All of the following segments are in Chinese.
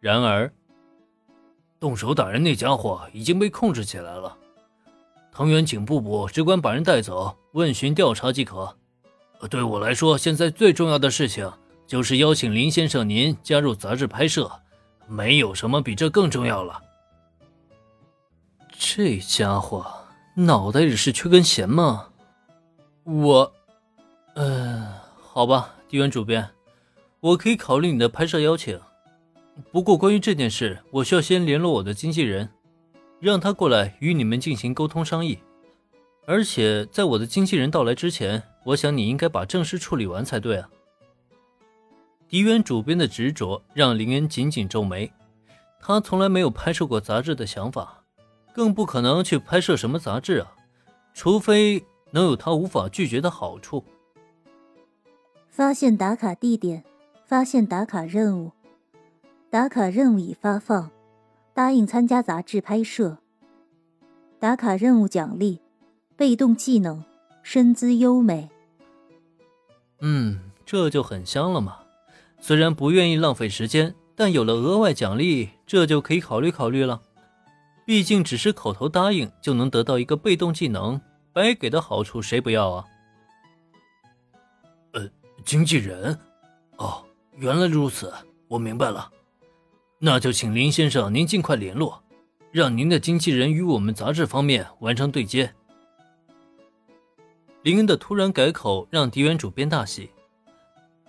然而，动手打人那家伙已经被控制起来了。藤原警部部只管把人带走，问询调查即可。对我来说，现在最重要的事情就是邀请林先生您加入杂志拍摄，没有什么比这更重要了。这家伙脑袋里是缺根弦吗？我，呃，好吧，迪原主编，我可以考虑你的拍摄邀请。不过关于这件事，我需要先联络我的经纪人，让他过来与你们进行沟通商议。而且在我的经纪人到来之前，我想你应该把正事处理完才对啊。迪原主编的执着让林恩紧紧皱眉，他从来没有拍摄过杂志的想法，更不可能去拍摄什么杂志啊，除非能有他无法拒绝的好处。发现打卡地点，发现打卡任务，打卡任务已发放，答应参加杂志拍摄。打卡任务奖励，被动技能，身姿优美。嗯，这就很香了嘛。虽然不愿意浪费时间，但有了额外奖励，这就可以考虑考虑了。毕竟只是口头答应就能得到一个被动技能，白给的好处谁不要啊？呃，经纪人，哦，原来如此，我明白了。那就请林先生您尽快联络，让您的经纪人与我们杂志方面完成对接。林恩的突然改口让狄元主编大喜，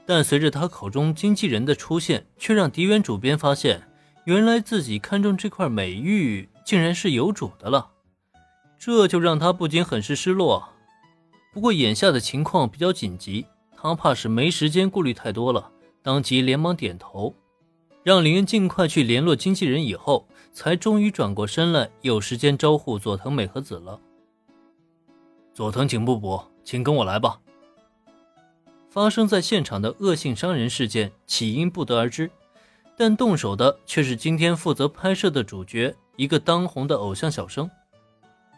但随着他口中经纪人的出现，却让狄元主编发现，原来自己看中这块美玉竟然是有主的了，这就让他不禁很是失落。不过眼下的情况比较紧急，他怕是没时间顾虑太多了，当即连忙点头，让林恩尽快去联络经纪人，以后才终于转过身来，有时间招呼佐藤美和子了。佐藤警部部，请跟我来吧。发生在现场的恶性伤人事件起因不得而知，但动手的却是今天负责拍摄的主角，一个当红的偶像小生。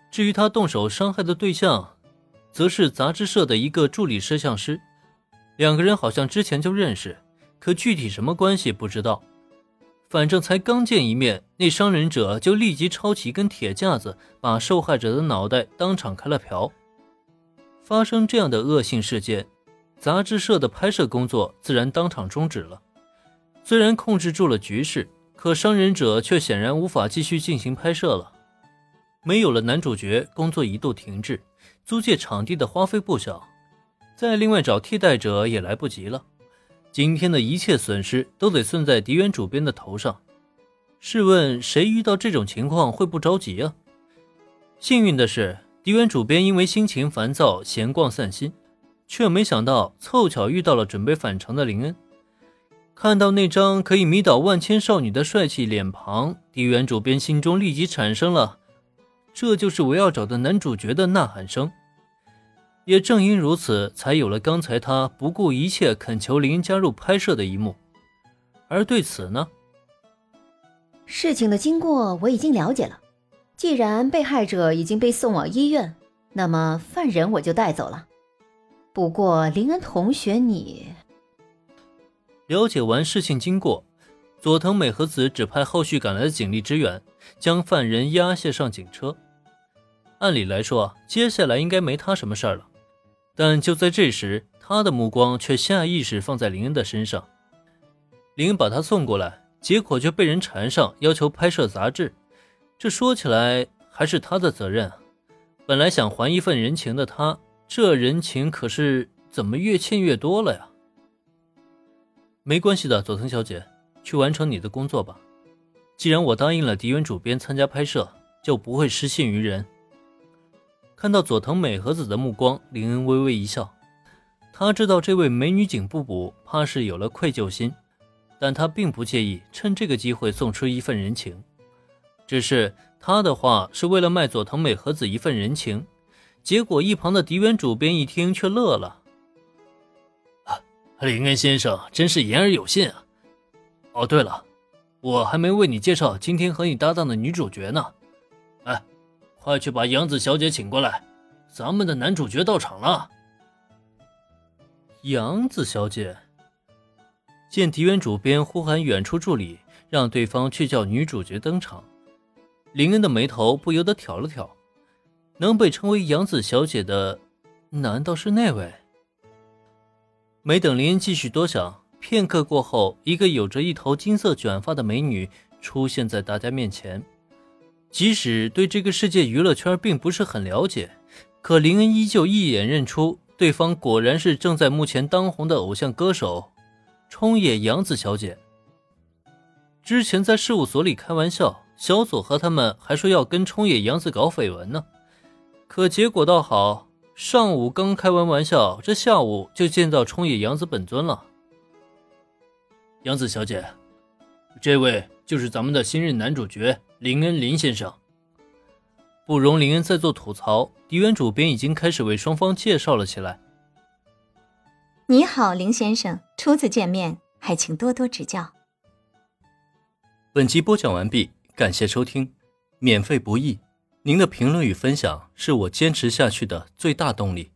至于他动手伤害的对象，则是杂志社的一个助理摄像师。两个人好像之前就认识，可具体什么关系不知道。反正才刚见一面，那伤人者就立即抄起一根铁架子，把受害者的脑袋当场开了瓢。发生这样的恶性事件，杂志社的拍摄工作自然当场终止了。虽然控制住了局势，可伤人者却显然无法继续进行拍摄了。没有了男主角，工作一度停滞，租借场地的花费不小，再另外找替代者也来不及了。今天的一切损失都得算在狄原主编的头上。试问谁遇到这种情况会不着急啊？幸运的是。狄原主编因为心情烦躁，闲逛散心，却没想到凑巧遇到了准备返程的林恩。看到那张可以迷倒万千少女的帅气脸庞，狄原主编心中立即产生了“这就是我要找的男主角”的呐喊声。也正因如此，才有了刚才他不顾一切恳求林恩加入拍摄的一幕。而对此呢，事情的经过我已经了解了。既然被害者已经被送往医院，那么犯人我就带走了。不过林恩同学，你了解完事情经过，佐藤美和子指派后续赶来的警力支援，将犯人押解上警车。按理来说，接下来应该没他什么事儿了。但就在这时，他的目光却下意识放在林恩的身上。林恩把他送过来，结果却被人缠上，要求拍摄杂志。这说起来还是他的责任。本来想还一份人情的他，这人情可是怎么越欠越多了呀？没关系的，佐藤小姐，去完成你的工作吧。既然我答应了迪原主编参加拍摄，就不会失信于人。看到佐藤美和子的目光，林恩微微一笑。他知道这位美女警部部怕是有了愧疚心，但他并不介意趁这个机会送出一份人情。只是他的话是为了卖佐藤美和子一份人情，结果一旁的狄原主编一听却乐了。啊，林恩先生真是言而有信啊！哦，对了，我还没为你介绍今天和你搭档的女主角呢。快去把杨子小姐请过来，咱们的男主角到场了。杨子小姐见狄元主编呼喊远处助理。让对方去叫女主角登场。林恩的眉头不由得挑了挑，能被称为杨子小姐的，难道是那位？没等林恩继续多想，片刻过后，一个有着一头金色卷发的美女出现在大家面前。即使对这个世界娱乐圈并不是很了解，可林恩依旧一眼认出对方果然是正在目前当红的偶像歌手冲野洋子小姐。之前在事务所里开玩笑。小左和他们还说要跟冲野洋子搞绯闻呢，可结果倒好，上午刚开完玩笑，这下午就见到冲野洋子本尊了。杨子小姐，这位就是咱们的新任男主角林恩林先生。不容林恩再做吐槽，狄原主编已经开始为双方介绍了起来。你好，林先生，初次见面，还请多多指教。本集播讲完毕。感谢收听，免费不易，您的评论与分享是我坚持下去的最大动力。